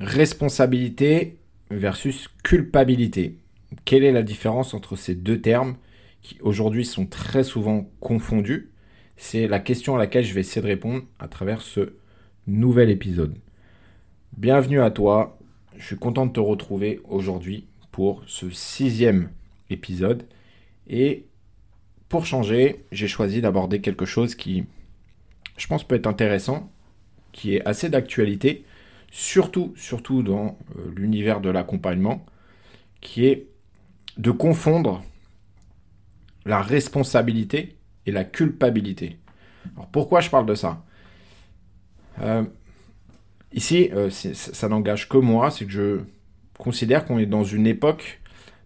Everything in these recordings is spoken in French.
Responsabilité versus culpabilité. Quelle est la différence entre ces deux termes qui aujourd'hui sont très souvent confondus? C'est la question à laquelle je vais essayer de répondre à travers ce nouvel épisode. Bienvenue à toi, je suis content de te retrouver aujourd'hui pour ce sixième épisode. Et pour changer, j'ai choisi d'aborder quelque chose qui, je pense, peut être intéressant, qui est assez d'actualité surtout, surtout dans euh, l'univers de l'accompagnement, qui est de confondre la responsabilité et la culpabilité. Alors pourquoi je parle de ça? Euh, Ici, euh, ça n'engage que moi, c'est que je considère qu'on est dans une époque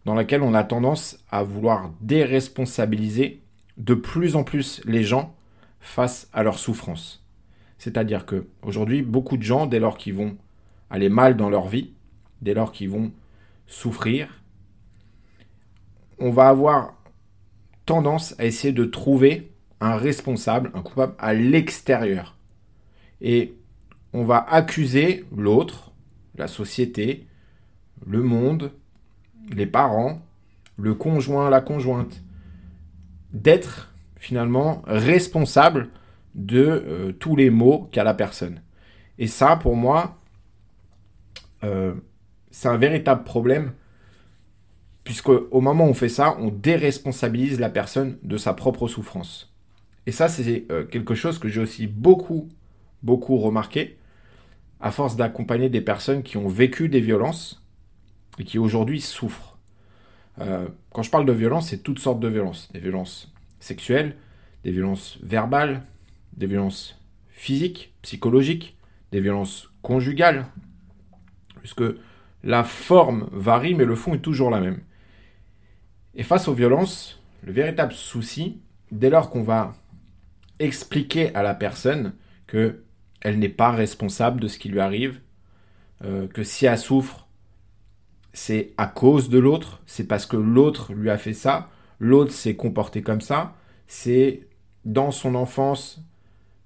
dans laquelle on a tendance à vouloir déresponsabiliser de plus en plus les gens face à leur souffrance. C'est-à-dire que aujourd'hui, beaucoup de gens, dès lors qu'ils vont aller mal dans leur vie, dès lors qu'ils vont souffrir, on va avoir tendance à essayer de trouver un responsable, un coupable à l'extérieur. Et on va accuser l'autre, la société, le monde, les parents, le conjoint, la conjointe, d'être finalement responsable de euh, tous les maux qu'a la personne. Et ça, pour moi, euh, c'est un véritable problème, puisque au moment où on fait ça, on déresponsabilise la personne de sa propre souffrance. Et ça, c'est euh, quelque chose que j'ai aussi beaucoup, beaucoup remarqué, à force d'accompagner des personnes qui ont vécu des violences et qui aujourd'hui souffrent. quand je parle de violence, c'est toutes sortes de violences. Des violences sexuelles, des violences verbales, des violences physiques, psychologiques, des violences conjugales, puisque la forme varie, mais le fond est toujours la même. Et face aux violences, le véritable souci, dès lors qu'on va expliquer à la personne que elle n'est pas responsable de ce qui lui arrive, euh, que si elle souffre, c'est à cause de l'autre, c'est parce que l'autre lui a fait ça, l'autre s'est comporté comme ça, c'est dans son enfance,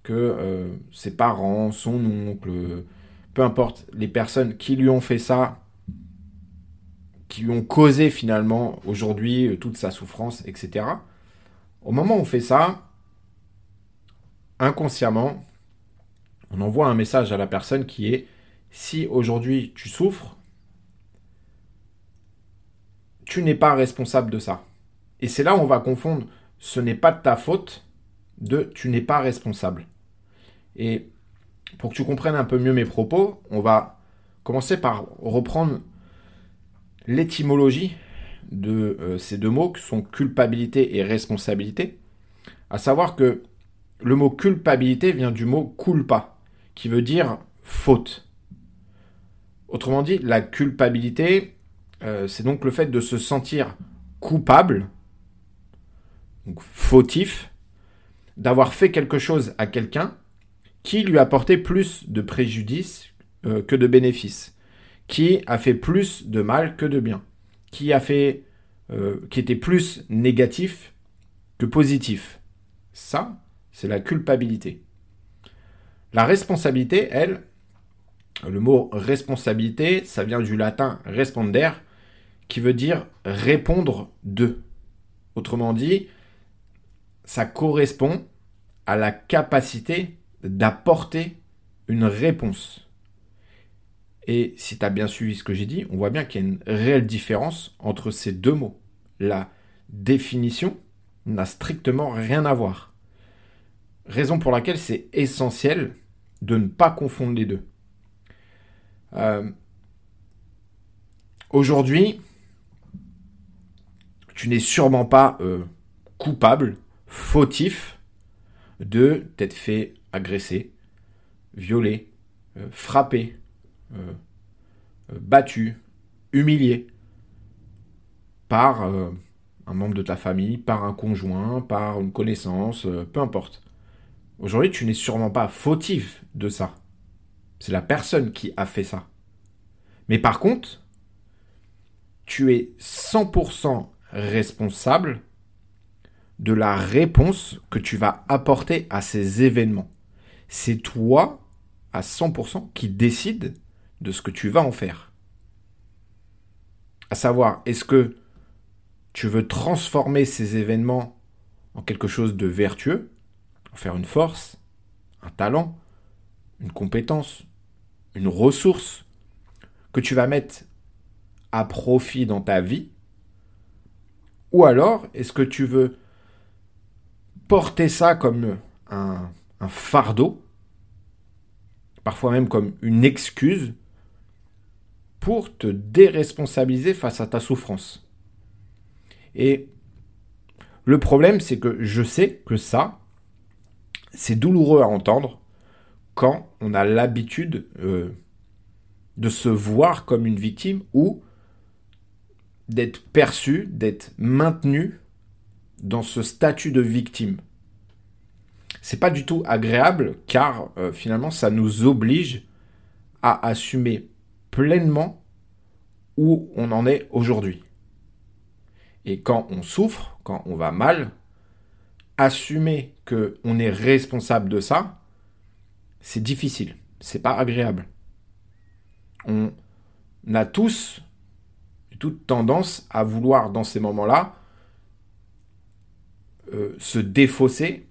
que euh, ses parents, son oncle, peu importe, les personnes qui lui ont fait ça, qui lui ont causé finalement aujourd'hui euh, toute sa souffrance, etc. Au moment où on fait ça, inconsciemment, on envoie un message à la personne qui est si aujourd'hui tu souffres, tu n'es pas responsable de ça. Et c'est là où on va confondre ce n'est pas de ta faute de tu n'es pas responsable. Et pour que tu comprennes un peu mieux mes propos, on va commencer par reprendre l'étymologie de euh, ces deux mots, qui sont culpabilité et responsabilité. À savoir que le mot culpabilité vient du mot culpa, qui veut dire faute. Autrement dit, la culpabilité, euh, c'est donc le fait de se sentir coupable, donc fautif, d'avoir fait quelque chose à quelqu'un qui lui a porté plus de préjudice euh, que de bénéfices, qui a fait plus de mal que de bien, qui a fait, euh, qui était plus négatif que positif. Ça, c'est la culpabilité. La responsabilité, elle, le mot responsabilité, ça vient du latin responder, qui veut dire répondre de. Autrement dit, ça correspond à la capacité d'apporter une réponse. Et si tu as bien suivi ce que j'ai dit, on voit bien qu'il y a une réelle différence entre ces deux mots. La définition n'a strictement rien à voir. Raison pour laquelle c'est essentiel de ne pas confondre les deux. Euh, aujourd'hui, tu n'es sûrement pas euh, coupable, fautif de t'être fait agressé, violé, euh, frappé, euh, euh, battu, humilié par un membre de ta famille, par un conjoint, par une connaissance, peu importe. Aujourd'hui, tu n'es sûrement pas fautif de ça. C'est la personne qui a fait ça. Mais par contre, tu es 100% responsable de la réponse que tu vas apporter à ces événements c'est toi à 100% qui décide de ce que tu vas en faire. À savoir, est-ce que tu veux transformer ces événements en quelque chose de vertueux, en faire une force, un talent, une compétence, une ressource que tu vas mettre à profit dans ta vie? Ou alors, est-ce que tu veux porter ça comme un, un fardeau, parfois même comme une excuse, pour te déresponsabiliser face à ta souffrance Et le problème, c'est que je sais que ça, c'est douloureux à entendre quand on a l'habitude euh, de se voir comme une victime ou d'être perçu, d'être maintenu dans ce statut de victime. C'est pas du tout agréable car euh, finalement ça nous oblige à assumer pleinement où on en est aujourd'hui. Et quand on souffre, quand on va mal, assumer que on est responsable de ça, c'est difficile, c'est pas agréable. On a tous toute tendance à vouloir dans ces moments-là euh, se défausser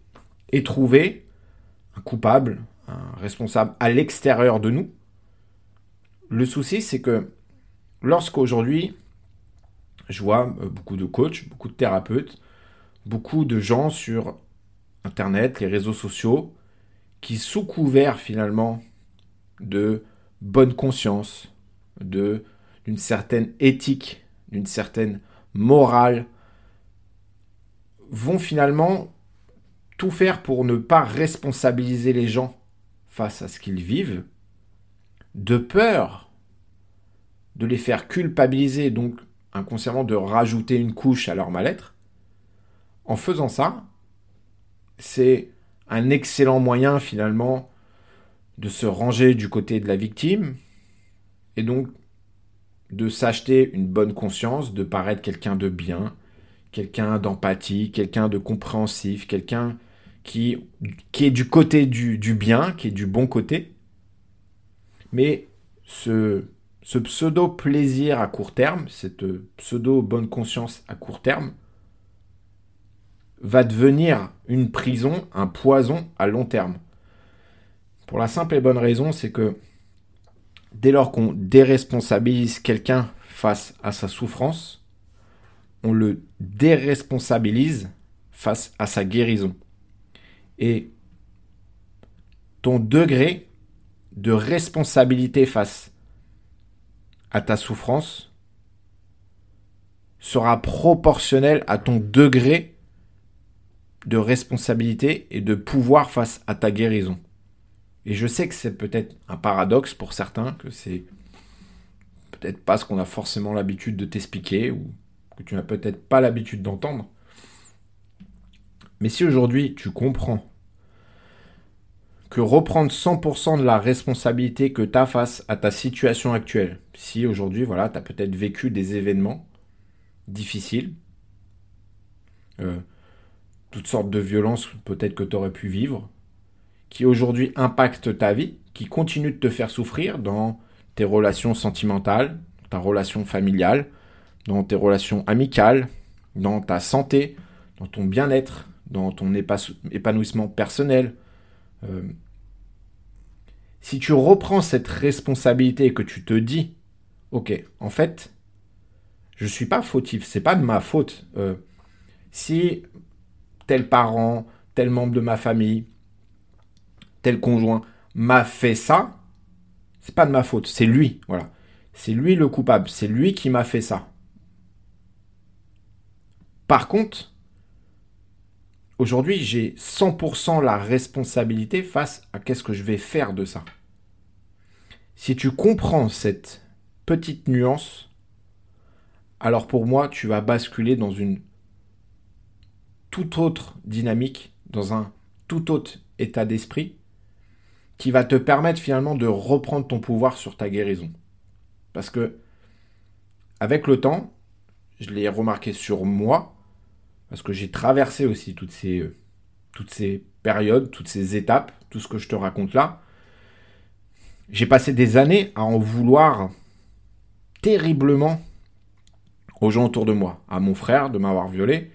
et trouver un coupable, un responsable à l'extérieur de nous. Le souci, c'est que lorsqu'aujourd'hui, je vois euh, beaucoup de coachs, beaucoup de thérapeutes, beaucoup de gens sur Internet, les réseaux sociaux, qui sous couvert finalement de bonne conscience, d'une certaine éthique, d'une certaine morale, vont finalement tout faire pour ne pas responsabiliser les gens face à ce qu'ils vivent, de peur de les faire culpabiliser, donc inconsciemment de rajouter une couche à leur mal-être. En faisant ça, c'est un excellent moyen finalement de se ranger du côté de la victime et donc de s'acheter une bonne conscience, de paraître quelqu'un de bien, quelqu'un d'empathie, quelqu'un de compréhensif, quelqu'un qui, qui est du côté du, bien, qui est du bon côté. Mais ce, ce pseudo plaisir à court terme, cette pseudo bonne conscience à court terme, va devenir une prison, un poison à long terme. Pour la simple et bonne raison, c'est que dès lors qu'on déresponsabilise quelqu'un face à sa souffrance, on le déresponsabilise face à sa guérison. Et ton degré de responsabilité face à ta souffrance sera proportionnel à ton degré de responsabilité et de pouvoir face à ta guérison. Et je sais que c'est peut-être un paradoxe pour certains, que c'est peut-être pas ce qu'on a forcément l'habitude de t'expliquer, ou que tu n'as peut-être pas l'habitude d'entendre. Mais si aujourd'hui tu comprends que reprendre 100% de la responsabilité que tu as face à ta situation actuelle, si aujourd'hui voilà, tu as peut-être vécu des événements difficiles, euh, toutes sortes de violences peut-être que tu aurais pu vivre, qui aujourd'hui impactent ta vie, qui continuent de te faire souffrir dans tes relations sentimentales, ta relation familiale, dans tes relations amicales, dans ta santé, dans ton bien-être, dans ton épanouissement personnel. Euh, si tu reprends cette responsabilité et que tu te dis, ok, en fait, je suis pas fautif, c'est pas de ma faute. Euh, si tel parent, tel membre de ma famille, tel conjoint m'a fait ça, c'est pas de ma faute, c'est lui, voilà. C'est lui le coupable, c'est lui qui m'a fait ça. Par contre, aujourd'hui, j'ai 100% la responsabilité face à qu'est-ce que je vais faire de ça. Si tu comprends cette petite nuance, alors pour moi, tu vas basculer dans une toute autre dynamique, dans un tout autre état d'esprit, qui va te permettre finalement de reprendre ton pouvoir sur ta guérison. Parce que, avec le temps, je l'ai remarqué sur moi, parce que j'ai traversé aussi toutes ces, euh, toutes ces périodes, toutes ces étapes, tout ce que je te raconte là. j'ai passé des années à en vouloir terriblement aux gens autour de moi, à mon frère de m'avoir violé,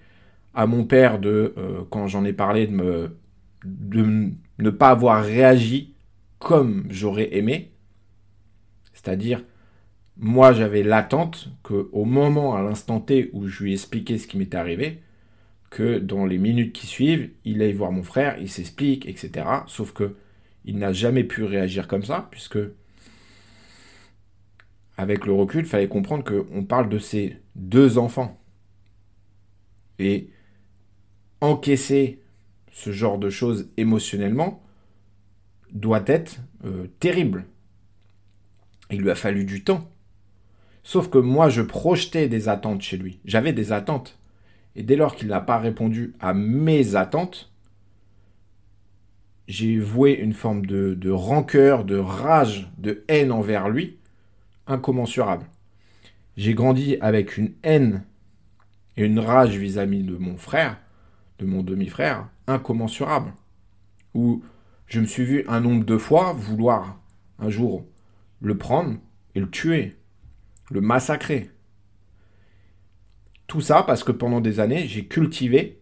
à mon père de, euh, quand j'en ai parlé, de, ne pas avoir réagi comme j'aurais aimé. C'est-à-dire, moi j'avais l'attente qu'au moment, à l'instant T où je lui ai expliqué ce qui m'était arrivé, que dans les minutes qui suivent, il aille voir mon frère, il s'explique, etc. Sauf que il n'a jamais pu réagir comme ça, puisque avec le recul, il fallait comprendre qu'on parle de ses deux enfants. Et encaisser ce genre de choses émotionnellement doit être euh, terrible. Il lui a fallu du temps. Sauf que moi, je projetais des attentes chez lui. J'avais des attentes. Et dès lors qu'il n'a pas répondu à mes attentes, j'ai voué une forme de, de, rancœur, de rage, de haine envers lui, incommensurable. J'ai grandi avec une haine et une rage vis-à-vis de mon frère, de mon demi-frère, incommensurable. Où je me suis vu un nombre de fois vouloir un jour le prendre et le tuer, le massacrer. Tout ça parce que pendant des années, j'ai cultivé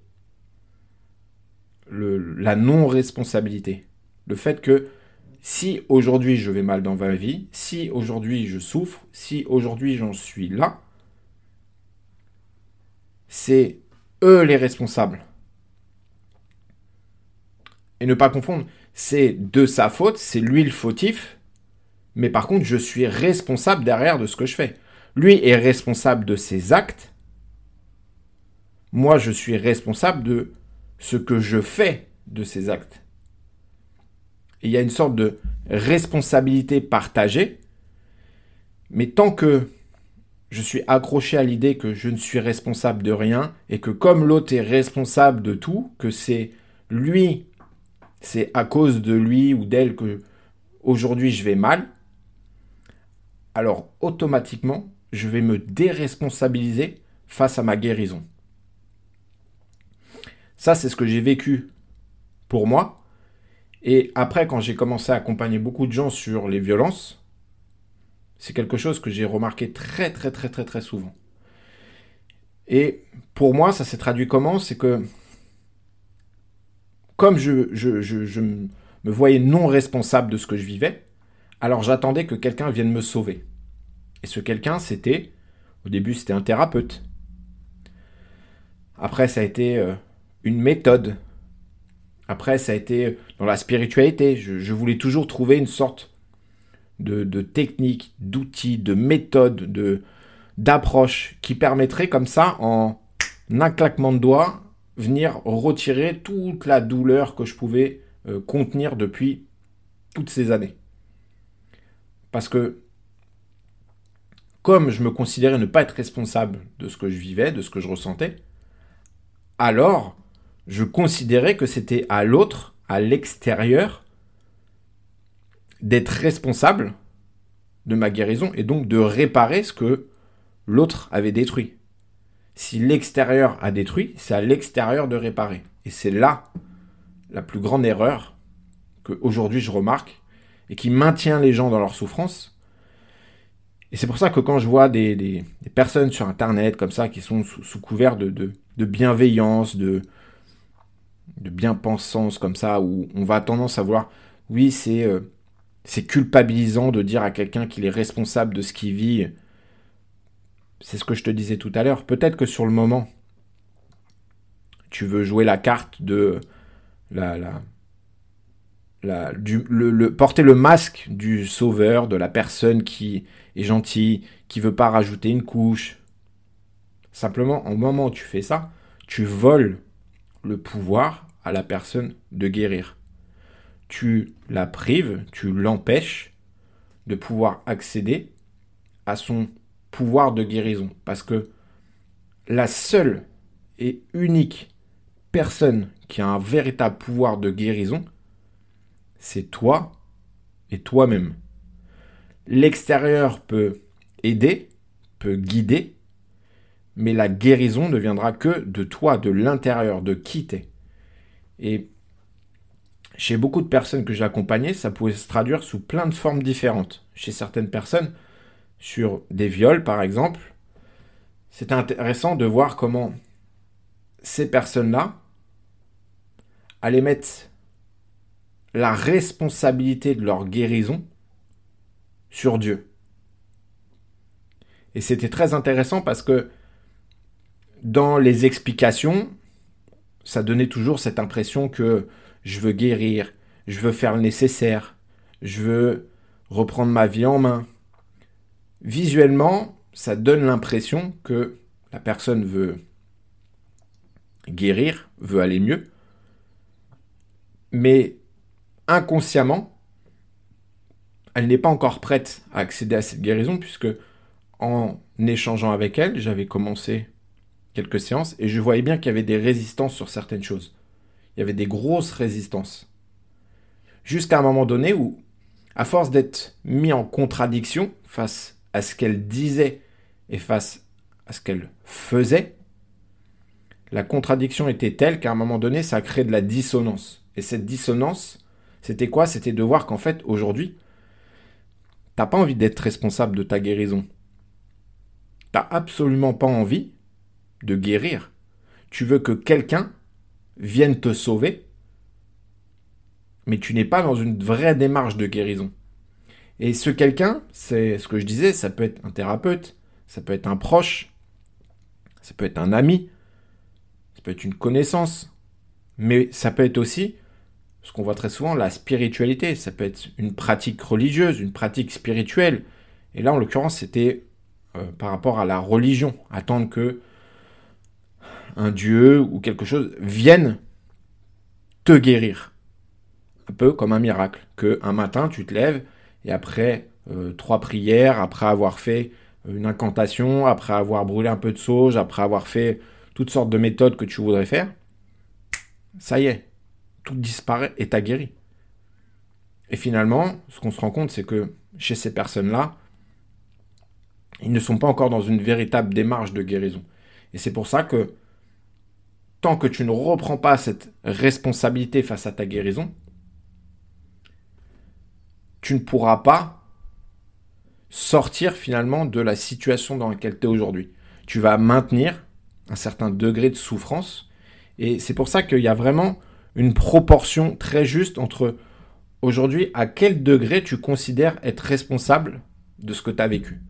la non-responsabilité. Le fait que si aujourd'hui je vais mal dans ma vie, si aujourd'hui je souffre, si aujourd'hui j'en suis là, c'est eux les responsables. Et ne pas confondre, c'est de sa faute, c'est lui le fautif, mais par contre je suis responsable derrière de ce que je fais. Lui est responsable de ses actes, moi, je suis responsable de ce que je fais de ces actes. il y a une sorte de responsabilité partagée, mais tant que je suis accroché à l'idée que je ne suis responsable de rien et que comme l'autre est responsable de tout, que c'est lui, c'est à cause de lui ou d'elle que aujourd'hui je vais mal, alors automatiquement, je vais me déresponsabiliser face à ma guérison. Ça, c'est ce que j'ai vécu pour moi. Et après, quand j'ai commencé à accompagner beaucoup de gens sur les violences, c'est quelque chose que j'ai remarqué très, très, très, très, très souvent. Et pour moi, ça s'est traduit comment? C'est que, comme je, je, me voyais non responsable de ce que je vivais, alors j'attendais que quelqu'un vienne me sauver. Et ce quelqu'un, c'était, au début, c'était un thérapeute. Après, ça a été euh, une méthode. Après, ça a été dans la spiritualité. Je, voulais toujours trouver une sorte de, technique, d'outil, de méthode, de d'approche qui permettrait comme ça, en un claquement de doigts, venir retirer toute la douleur que je pouvais euh, contenir depuis toutes ces années. Parce que comme je me considérais ne pas être responsable de ce que je vivais, de ce que je ressentais, alors je considérais que c'était à l'autre, à l'extérieur, d'être responsable de ma guérison et donc de réparer ce que l'autre avait détruit. Si l'extérieur a détruit, c'est à l'extérieur de réparer. Et c'est là la plus grande erreur que aujourd'hui je remarque et qui maintient les gens dans leur souffrance. Et c'est pour ça que quand je vois des, personnes sur Internet comme ça qui sont sous, couvert de, de bienveillance, de, de bien-pensance comme ça, où on va tendance à voir, oui, c'est euh, c'est culpabilisant de dire à quelqu'un qu'il est responsable de ce qu'il vit. C'est ce que je te disais tout à l'heure. Peut-être que sur le moment, tu veux jouer la carte de la, la, du, le, porter le masque du sauveur, de la personne qui est gentille, qui veut pas rajouter une couche. Simplement, au moment où tu fais ça, tu voles pouvoir à la personne de guérir. Tu la prives, tu l'empêches de pouvoir accéder à son pouvoir de guérison. Parce que la seule et unique personne qui a un véritable pouvoir de guérison, c'est toi et toi-même. L'extérieur peut aider, peut guider, mais la guérison ne viendra que de toi, de l'intérieur, de qui t'es. Et chez beaucoup de personnes que j'ai accompagnées, ça pouvait se traduire sous plein de formes différentes. Chez certaines personnes, sur des viols par exemple, c'est intéressant de voir comment ces personnes-là allaient mettre la responsabilité de leur guérison sur Dieu. Et c'était très intéressant parce que dans les explications, ça donnait toujours cette impression que je veux guérir, je veux faire le nécessaire, je veux reprendre ma vie en main. Visuellement, ça donne l'impression que la personne veut guérir, veut aller mieux, mais inconsciemment, elle n'est pas encore prête à accéder à cette guérison puisque en échangeant avec elle, j'avais commencé quelques séances et je voyais bien qu'il y avait des résistances sur certaines choses. Il y avait des grosses résistances. Jusqu'à un moment donné où, à force d'être mis en contradiction face à ce qu'elle disait et face à ce qu'elle faisait, la contradiction était telle qu'à un moment donné, ça a créé de la dissonance. Et cette dissonance, c'était quoi? C'était de voir qu'en fait, aujourd'hui, t'as pas envie d'être responsable de ta guérison. T'as absolument pas envie de guérir. Tu veux que quelqu'un vienne te sauver, mais tu n'es pas dans une vraie démarche de guérison. Et ce quelqu'un, c'est ce que je disais, ça peut être un thérapeute, ça peut être un proche, ça peut être un ami, ça peut être une connaissance, mais ça peut être aussi ce qu'on voit très souvent, la spiritualité. Ça peut être une pratique religieuse, une pratique spirituelle. Et là, en l'occurrence, c'était euh, par rapport à la religion. Attendre que un dieu ou quelque chose vienne te guérir. Un peu comme un miracle. Que un matin, tu te lèves et après euh, trois prières, après avoir fait une incantation, après avoir brûlé un peu de sauge, après avoir fait toutes sortes de méthodes que tu voudrais faire, ça y est, tout disparaît et t'as guéri. Et finalement, ce qu'on se rend compte, c'est que chez ces personnes-là, ils ne sont pas encore dans une véritable démarche de guérison. Et c'est pour ça que tant que tu ne reprends pas cette responsabilité face à ta guérison, tu ne pourras pas sortir finalement de la situation dans laquelle tu es aujourd'hui. Tu vas maintenir un certain degré de souffrance. Et c'est pour ça qu'il y a vraiment une proportion très juste entre aujourd'hui à quel degré tu considères être responsable de ce que tu as vécu.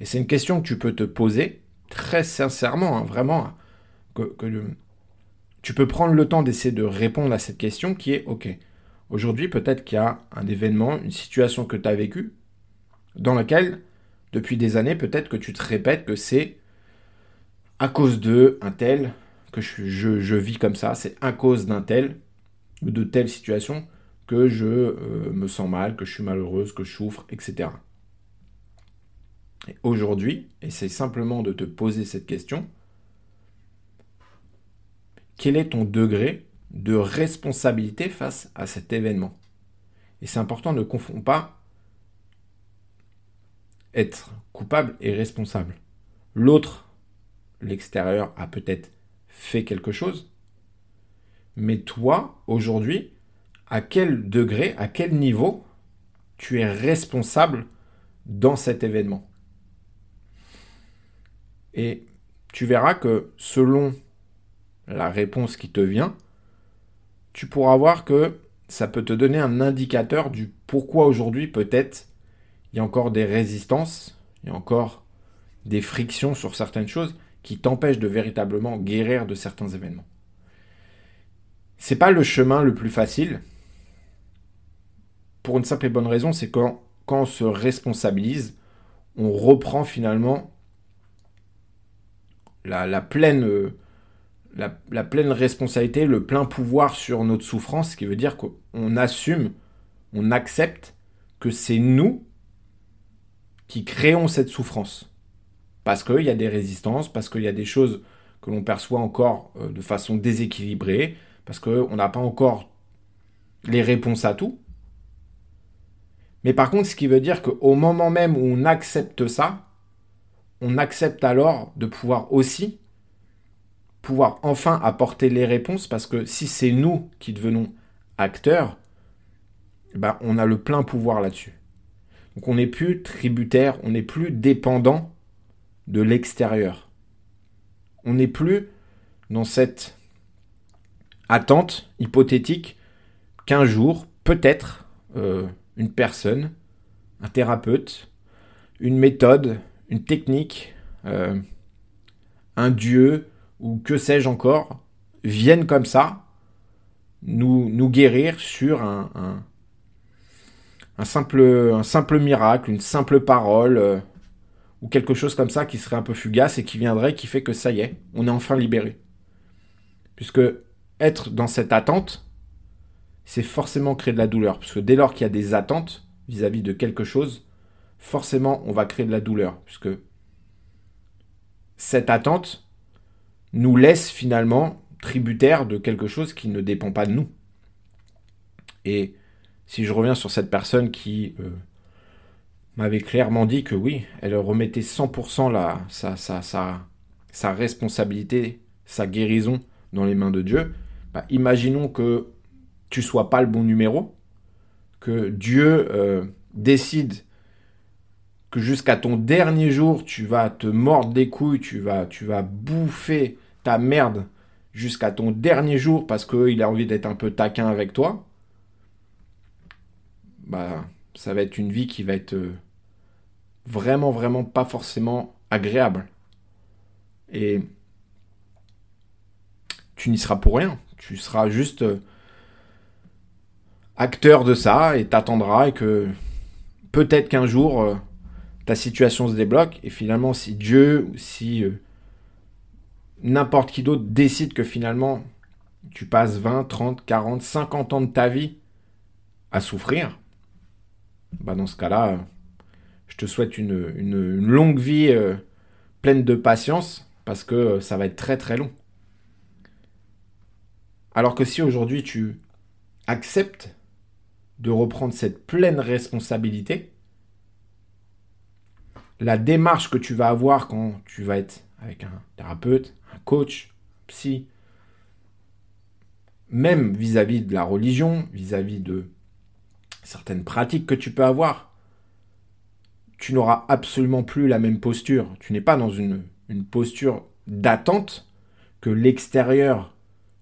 Et c'est une question que tu peux te poser très sincèrement, hein, vraiment, tu peux prendre le temps d'essayer de répondre à cette question qui est, ok, aujourd'hui peut-être qu'il y a un événement, une situation que tu as vécue, dans laquelle, depuis des années, peut-être que tu te répètes que c'est à cause de un tel, que je, vis comme ça, c'est à cause d'un tel ou de telle situation que je euh, me sens mal, que je suis malheureuse, que je souffre, etc. Et aujourd'hui, essaye simplement de te poser cette question. Quel est ton degré de responsabilité face à cet événement? Et c'est important, ne confond pas être coupable et responsable. L'autre, l'extérieur, a peut-être fait quelque chose. Mais toi, aujourd'hui, à quel degré, à quel niveau tu es responsable dans cet événement? Et tu verras que selon la réponse qui te vient, tu pourras voir que ça peut te donner un indicateur du pourquoi aujourd'hui peut-être il y a encore des résistances, il y a encore des frictions sur certaines choses qui t'empêche de véritablement guérir de certains événements. C'est pas le chemin le plus facile. Pour une simple et bonne raison, c'est quand, quand on se responsabilise, on reprend finalement la, pleine, la, pleine responsabilité, le plein pouvoir sur notre souffrance, ce qui veut dire qu'on assume, on accepte que c'est nous qui créons cette souffrance parce qu'il y a des résistances, parce qu'il y a des choses que l'on perçoit encore euh, de façon déséquilibrée, parce qu'on n'a pas encore les réponses à tout. Mais par contre, ce qui veut dire qu'au moment même où on accepte ça, on accepte alors de pouvoir aussi pouvoir enfin apporter les réponses, parce que si c'est nous qui devenons acteur, bah, on a le plein pouvoir là-dessus. Donc on n'est plus tributaire, on n'est plus dépendant de l'extérieur. On n'est plus dans cette attente hypothétique qu'un jour, peut-être, euh, une personne, un thérapeute, une méthode, une technique, euh, un dieu, ou que sais-je encore, viennent comme ça nous, nous guérir sur un, un, simple, un simple miracle, une simple parole, euh, ou quelque chose comme ça qui serait un peu fugace et qui viendrait, qui fait que ça y est, on est enfin libéré. Puisque être dans cette attente, c'est forcément créer de la douleur. Parce que dès lors qu'il y a des attentes vis-à-vis -vis de quelque chose, forcément on va créer de la douleur. Puisque cette attente nous laisse finalement tributaire de quelque chose qui ne dépend pas de nous. Et si je reviens sur cette personne qui euh, m'avait clairement dit que oui, elle remettait 100% la, sa, sa, sa, responsabilité, sa guérison dans les mains de Dieu, bah, imaginons que tu sois pas le bon numéro, que Dieu euh, décide que jusqu'à ton dernier jour, tu vas te mordre des couilles, tu vas, tu vas bouffer ta merde jusqu'à ton dernier jour parce qu'il a envie d'être un peu taquin avec toi, bah, ça va être une vie qui va être euh, vraiment, vraiment pas forcément agréable. Et tu n'y seras pour rien. Tu seras juste euh, acteur de ça et t'attendras et que peut-être qu'un jour euh, ta situation se débloque et finalement si Dieu ou si n'importe qui d'autre décide que finalement tu passes 20, 30, 40, 50 ans de ta vie à souffrir, bah dans ce cas-là, je te souhaite une, longue vie euh, pleine de patience parce que euh, ça va être très très long. Alors que si aujourd'hui tu acceptes de reprendre cette pleine responsabilité, la démarche que tu vas avoir quand tu vas être avec un thérapeute, un coach, un psy, même vis-à-vis de la religion, vis-à-vis de certaines pratiques que tu peux avoir, tu n'auras absolument plus la même posture. Tu n'es pas dans une, une posture d'attente que l'extérieur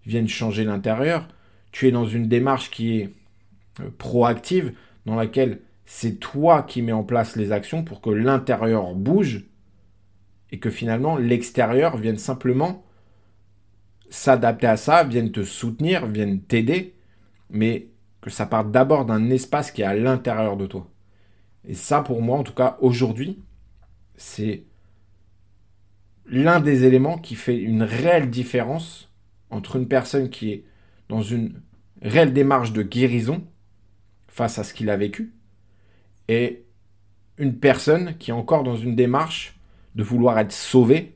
vienne changer l'intérieur. Tu es dans une démarche qui est euh, proactive, dans laquelle c'est toi qui mets en place les actions pour que l'intérieur bouge et que finalement l'extérieur vienne simplement s'adapter à ça, vienne te soutenir, vienne t'aider, mais que ça parte d'abord d'un espace qui est à l'intérieur de toi. Et ça, pour moi, en tout cas, aujourd'hui, c'est l'un des éléments qui fait une réelle différence entre une personne qui est dans une réelle démarche de guérison face à ce qu'il a vécu et une personne qui est encore dans une démarche de vouloir être sauvé,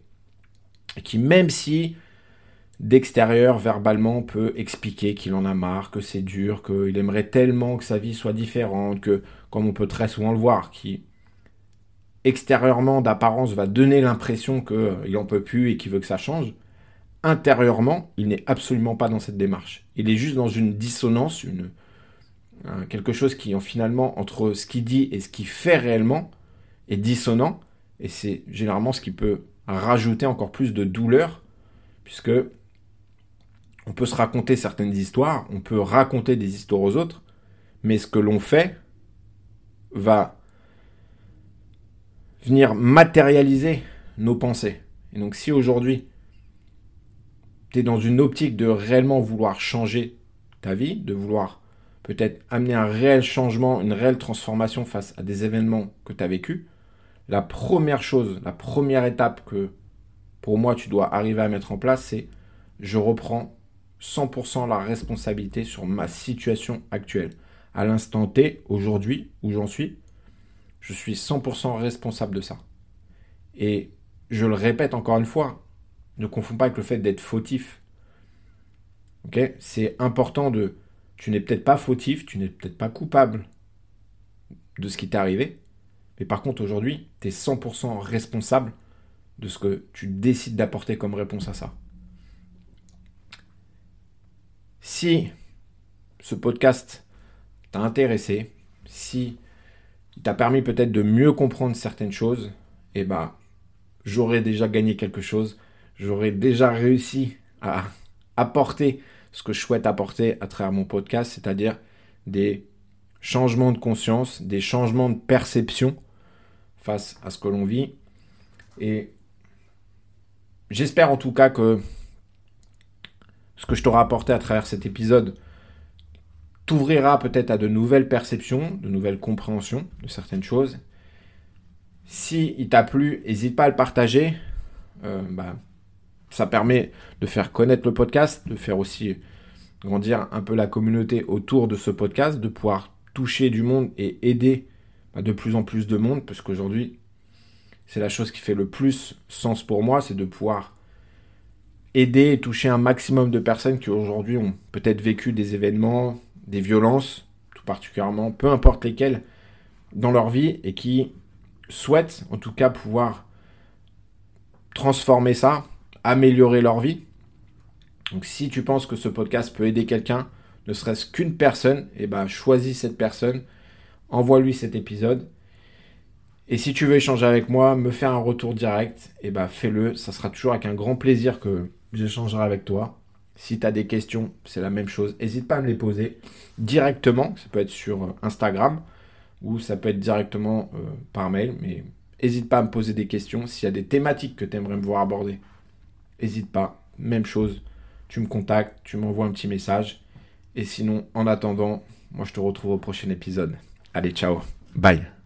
et qui même si d'extérieur, verbalement, peut expliquer qu'il en a marre, que c'est dur, qu'il aimerait tellement que sa vie soit différente, que, comme on peut très souvent le voir, qui extérieurement, d'apparence, va donner l'impression qu'il n'en peut plus et qu'il veut que ça change, intérieurement, il n'est absolument pas dans cette démarche. Il est juste dans une dissonance, une, quelque chose qui, finalement, entre ce qu'il dit et ce qu'il fait réellement, est dissonant, et c'est généralement ce qui peut rajouter encore plus de douleur, puisque on peut se raconter certaines histoires, on peut raconter des histoires aux autres, mais ce que l'on fait va venir matérialiser nos pensées. Et donc si aujourd'hui, tu es dans une optique de réellement vouloir changer ta vie, de vouloir peut-être amener un réel changement, une réelle transformation face à des événements que tu as vécus, la première chose, la première étape que pour moi tu dois arriver à mettre en place, c'est je reprends 100% la responsabilité sur ma situation actuelle. À l'instant T, aujourd'hui, où j'en suis, je suis 100% responsable de ça. Et je le répète encore une fois, ne confonds pas avec le fait d'être fautif. C'est important de... Tu n'es peut-être pas fautif, tu n'es peut-être pas coupable de ce qui t'est arrivé, mais par contre, aujourd'hui, tu es 100% responsable de ce que tu décides d'apporter comme réponse à ça. Si ce podcast t'a intéressé, si il t'a permis peut-être de mieux comprendre certaines choses, eh ben, j'aurais déjà gagné quelque chose. J'aurais déjà réussi à apporter ce que je souhaite apporter à travers mon podcast, c'est-à-dire des changements de conscience, des changements de perception face à ce que l'on vit. Et j'espère en tout cas que ce que je t'aurai apporté à travers cet épisode t'ouvrira peut-être à de nouvelles perceptions, de nouvelles compréhensions de certaines choses. Si il t'a plu, n'hésite pas à le partager. Euh, bah, ça permet de faire connaître le podcast, de faire aussi grandir un peu la communauté autour de ce podcast, de pouvoir toucher du monde et aider bah, de plus en plus de monde, parce qu'aujourd'hui, c'est la chose qui fait le plus sens pour moi, c'est de pouvoir aider et toucher un maximum de personnes qui aujourd'hui ont peut-être vécu des événements, des violences, tout particulièrement, peu importe lesquelles, dans leur vie, et qui souhaitent en tout cas pouvoir transformer ça, améliorer leur vie. Donc si tu penses que ce podcast peut aider quelqu'un, ne serait-ce qu'une personne, eh ben choisis cette personne, envoie-lui cet épisode. Et si tu veux échanger avec moi, me faire un retour direct, eh ben fais-le. Ça sera toujours avec un grand plaisir que j'échangerai avec toi. Si tu as des questions, c'est la même chose. N'hésite pas à me les poser directement. Ça peut être sur Instagram ou ça peut être directement euh, par mail. Mais n'hésite pas à me poser des questions. S'il y a des thématiques que tu aimerais me voir aborder, n'hésite pas. Même chose. Tu me contactes, tu m'envoies un petit message. Et sinon, en attendant, moi je te retrouve au prochain épisode. Allez, ciao. Bye.